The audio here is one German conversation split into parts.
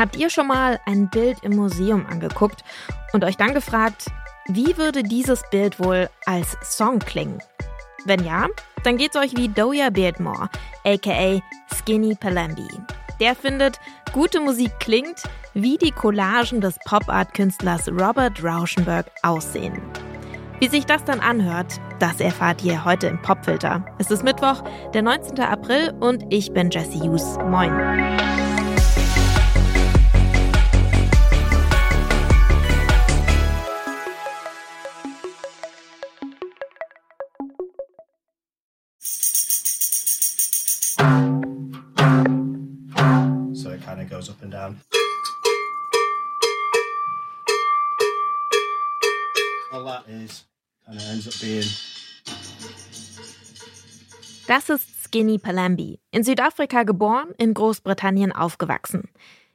Habt ihr schon mal ein Bild im Museum angeguckt und euch dann gefragt, wie würde dieses Bild wohl als Song klingen? Wenn ja, dann geht's euch wie Doja Beardmore, aka Skinny Palambi. Der findet, gute Musik klingt, wie die Collagen des Pop-Art-Künstlers Robert Rauschenberg aussehen. Wie sich das dann anhört, das erfahrt ihr heute im Popfilter. Es ist Mittwoch, der 19. April und ich bin Jesse Hughes. Moin. Goes up and down. All that is kind of ends up being. Das ist Skinny Palambi, in Südafrika geboren, in Großbritannien aufgewachsen.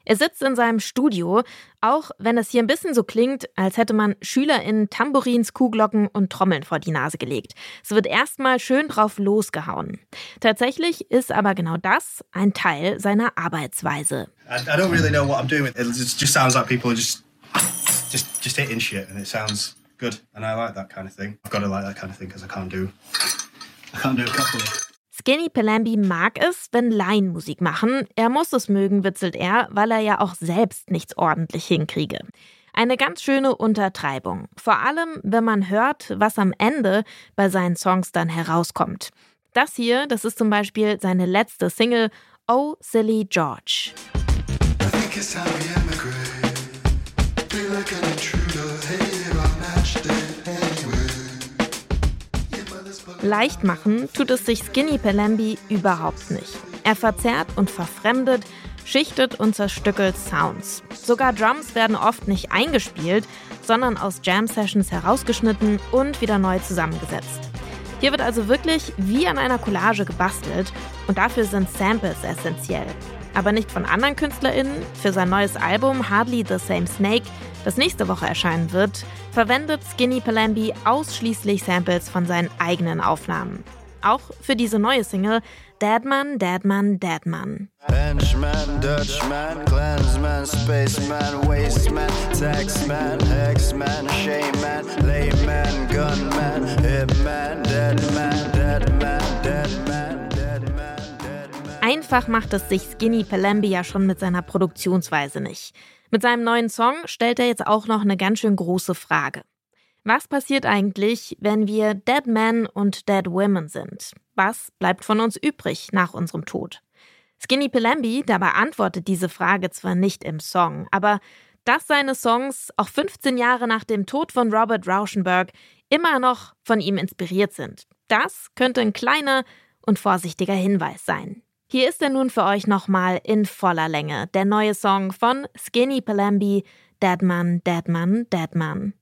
Er sitzt in seinem Studio, auch wenn es hier ein bisschen so klingt, als hätte man SchülerInnen Tambourins, Kuhglocken und Trommeln vor die Nase gelegt. Es wird erstmal schön drauf losgehauen. Tatsächlich ist aber genau das ein Teil seiner Arbeitsweise. I, I don't really know what I'm doing. It just sounds like people just, just, just hitting shit and it sounds good. And I like that kind of thing. I've got to like that kind of thing because I can't do, I can't do it properly. Skinny Palambi mag es, wenn Laien Musik machen. Er muss es mögen, witzelt er, weil er ja auch selbst nichts ordentlich hinkriege. Eine ganz schöne Untertreibung. Vor allem, wenn man hört, was am Ende bei seinen Songs dann herauskommt. Das hier, das ist zum Beispiel seine letzte Single Oh Silly George. Leicht machen tut es sich Skinny Palambi überhaupt nicht. Er verzerrt und verfremdet, schichtet und zerstückelt Sounds. Sogar Drums werden oft nicht eingespielt, sondern aus Jam-Sessions herausgeschnitten und wieder neu zusammengesetzt. Hier wird also wirklich wie an einer Collage gebastelt und dafür sind Samples essentiell aber nicht von anderen KünstlerInnen. Für sein neues Album Hardly the Same Snake, das nächste Woche erscheinen wird, verwendet Skinny Palambi ausschließlich Samples von seinen eigenen Aufnahmen. Auch für diese neue Single Deadman, Deadman, Deadman. Henchman, Dutchman, Clansman, Spaceman, Wasteman, Taxman, Hexman, Shaman, Layman, Gunman, Hitman, Deadman, Deadman, Deadman. Einfach macht es sich Skinny Palambi ja schon mit seiner Produktionsweise nicht. Mit seinem neuen Song stellt er jetzt auch noch eine ganz schön große Frage. Was passiert eigentlich, wenn wir Dead Men und Dead Women sind? Was bleibt von uns übrig nach unserem Tod? Skinny Palambi, da beantwortet diese Frage zwar nicht im Song, aber dass seine Songs auch 15 Jahre nach dem Tod von Robert Rauschenberg immer noch von ihm inspiriert sind. Das könnte ein kleiner und vorsichtiger Hinweis sein. Hier ist er nun für euch nochmal in voller Länge, der neue Song von Skinny Palambi, Deadman, Deadman, Deadman.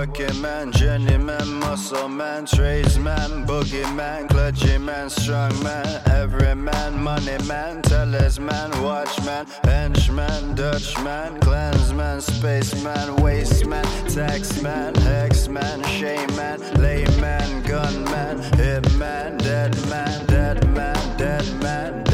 Working man, journeyman, muscle man, tradesman, boogeyman, clergyman, strong man, every man, money man, talisman, watchman, henchman, Dutchman, clansman, spaceman, wasteman, taxman, hexman, shaman, layman, gunman, hitman, dead man, dead man, dead man. from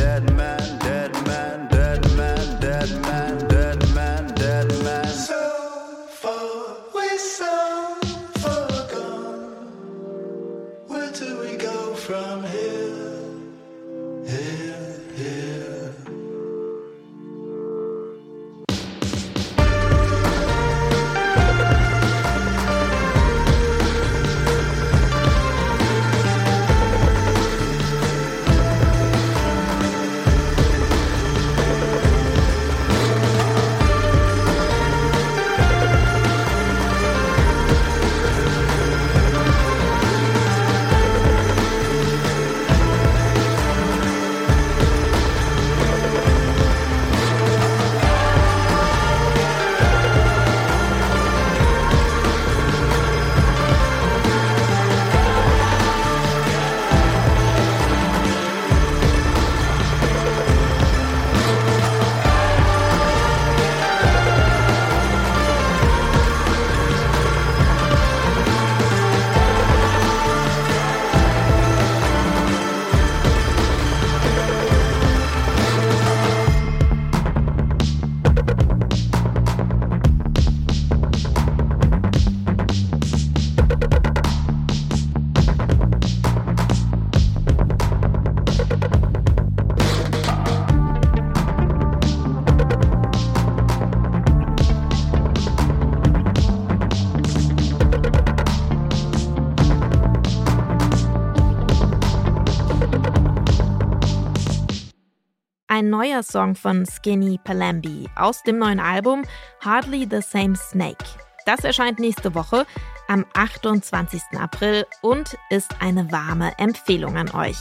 Ein neuer Song von Skinny Palambi aus dem neuen Album Hardly the Same Snake. Das erscheint nächste Woche am 28. April und ist eine warme Empfehlung an euch.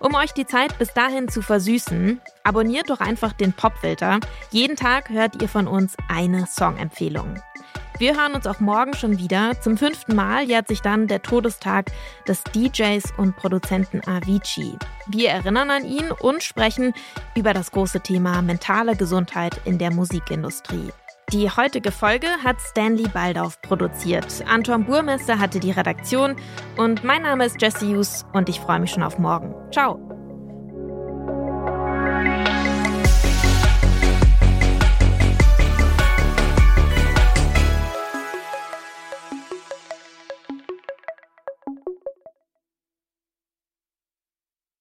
Um euch die Zeit bis dahin zu versüßen, abonniert doch einfach den Popfilter. Jeden Tag hört ihr von uns eine Songempfehlung. Wir hören uns auch morgen schon wieder. Zum fünften Mal jährt sich dann der Todestag des DJs und Produzenten Avicii. Wir erinnern an ihn und sprechen über das große Thema mentale Gesundheit in der Musikindustrie. Die heutige Folge hat Stanley Baldauf produziert. Anton Burmester hatte die Redaktion und mein Name ist Jesse Hughes und ich freue mich schon auf morgen. Ciao!